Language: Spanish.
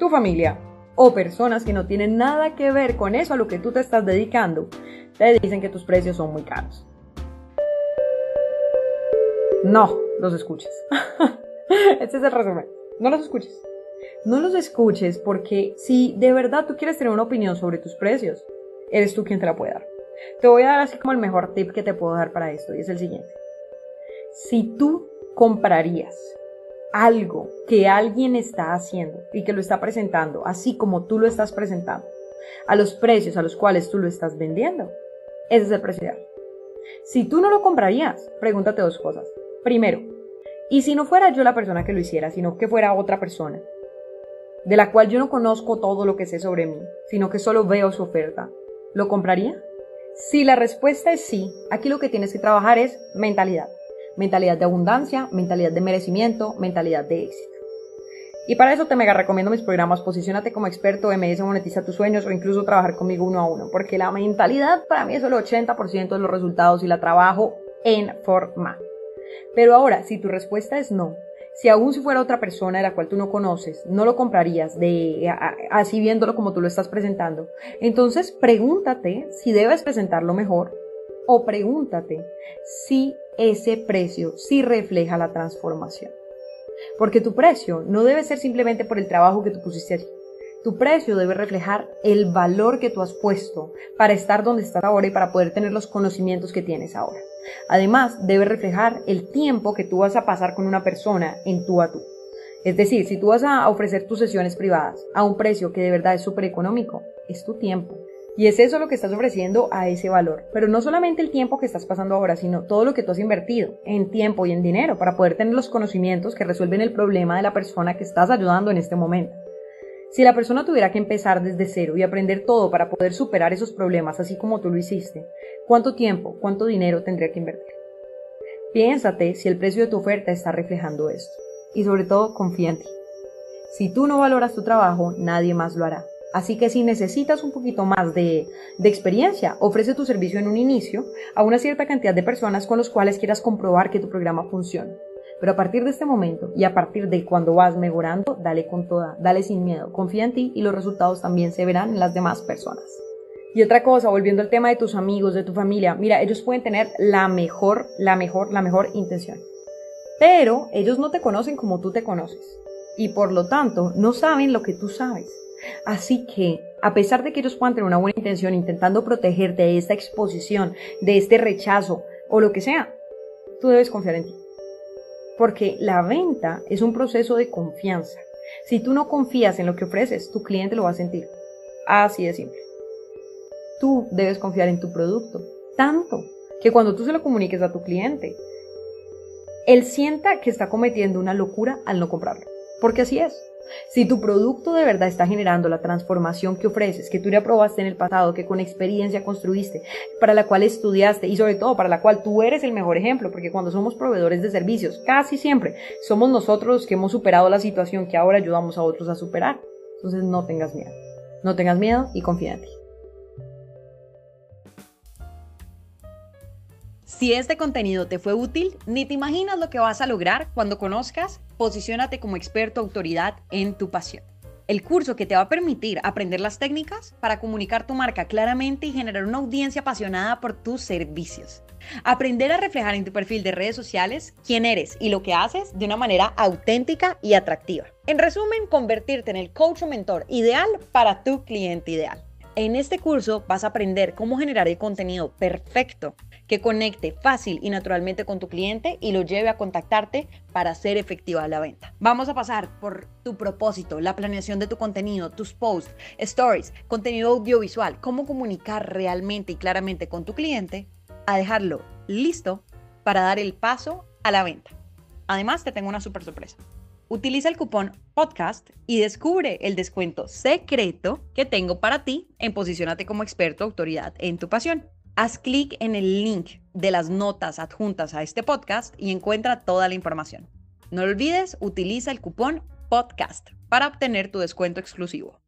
tu familia o personas que no tienen nada que ver con eso a lo que tú te estás dedicando, te dicen que tus precios son muy caros. No los escuches. este es el resumen. No los escuches. No los escuches porque si de verdad tú quieres tener una opinión sobre tus precios, eres tú quien te la puede dar. Te voy a dar así como el mejor tip que te puedo dar para esto y es el siguiente. Si tú comprarías algo que alguien está haciendo y que lo está presentando, así como tú lo estás presentando, a los precios a los cuales tú lo estás vendiendo, ese es el precio ideal. Si tú no lo comprarías, pregúntate dos cosas. Primero, ¿y si no fuera yo la persona que lo hiciera, sino que fuera otra persona, de la cual yo no conozco todo lo que sé sobre mí, sino que solo veo su oferta, ¿lo compraría? Si la respuesta es sí, aquí lo que tienes que trabajar es mentalidad mentalidad de abundancia, mentalidad de merecimiento, mentalidad de éxito. Y para eso te mega recomiendo mis programas Posicionate como experto, MS Monetiza tus sueños o incluso trabajar conmigo uno a uno, porque la mentalidad para mí es el 80% de los resultados y la trabajo en forma. Pero ahora, si tu respuesta es no, si aún si fuera otra persona de la cual tú no conoces, no lo comprarías de así viéndolo como tú lo estás presentando, entonces pregúntate si debes presentarlo mejor o pregúntate si ese precio sí refleja la transformación. Porque tu precio no debe ser simplemente por el trabajo que tú pusiste allí. Tu precio debe reflejar el valor que tú has puesto para estar donde estás ahora y para poder tener los conocimientos que tienes ahora. Además, debe reflejar el tiempo que tú vas a pasar con una persona en tú a tú. Es decir, si tú vas a ofrecer tus sesiones privadas a un precio que de verdad es súper económico, es tu tiempo. Y es eso lo que estás ofreciendo a ese valor. Pero no solamente el tiempo que estás pasando ahora, sino todo lo que tú has invertido en tiempo y en dinero para poder tener los conocimientos que resuelven el problema de la persona que estás ayudando en este momento. Si la persona tuviera que empezar desde cero y aprender todo para poder superar esos problemas así como tú lo hiciste, ¿cuánto tiempo, cuánto dinero tendría que invertir? Piénsate si el precio de tu oferta está reflejando esto. Y sobre todo, confía en ti. Si tú no valoras tu trabajo, nadie más lo hará. Así que si necesitas un poquito más de, experiencia, ofrece tu servicio en un inicio a una cierta cantidad de personas con los cuales quieras comprobar que tu programa funciona. Pero a partir de este momento y a partir de cuando vas mejorando, dale con toda, dale sin miedo, confía en ti y los resultados también se verán en las demás personas. Y otra cosa, volviendo al tema de tus amigos, de tu familia, mira, ellos pueden tener la mejor, la mejor, la mejor intención. Pero ellos no te conocen como tú te conoces. Y por lo tanto, no saben lo que tú sabes. Así que, a pesar de que ellos puedan tener una buena intención intentando protegerte de esta exposición, de este rechazo o lo que sea, tú debes confiar en ti. Porque la venta es un proceso de confianza. Si tú no confías en lo que ofreces, tu cliente lo va a sentir. Así de simple. Tú debes confiar en tu producto, tanto que cuando tú se lo comuniques a tu cliente, él sienta que está cometiendo una locura al no comprarlo. Porque así es. Si tu producto de verdad está generando la transformación que ofreces, que tú ya probaste en el pasado, que con experiencia construiste, para la cual estudiaste y sobre todo para la cual tú eres el mejor ejemplo, porque cuando somos proveedores de servicios, casi siempre somos nosotros los que hemos superado la situación que ahora ayudamos a otros a superar. Entonces no tengas miedo. No tengas miedo y confía en ti. Si este contenido te fue útil, ni te imaginas lo que vas a lograr cuando conozcas Posiciónate como experto autoridad en tu pasión. El curso que te va a permitir aprender las técnicas para comunicar tu marca claramente y generar una audiencia apasionada por tus servicios. Aprender a reflejar en tu perfil de redes sociales quién eres y lo que haces de una manera auténtica y atractiva. En resumen, convertirte en el coach o mentor ideal para tu cliente ideal. En este curso vas a aprender cómo generar el contenido perfecto que conecte fácil y naturalmente con tu cliente y lo lleve a contactarte para hacer efectiva la venta. Vamos a pasar por tu propósito, la planeación de tu contenido, tus posts, stories, contenido audiovisual, cómo comunicar realmente y claramente con tu cliente, a dejarlo listo para dar el paso a la venta. Además, te tengo una super sorpresa. Utiliza el cupón podcast y descubre el descuento secreto que tengo para ti en Posicionate como experto autoridad en tu pasión. Haz clic en el link de las notas adjuntas a este podcast y encuentra toda la información. No olvides, utiliza el cupón podcast para obtener tu descuento exclusivo.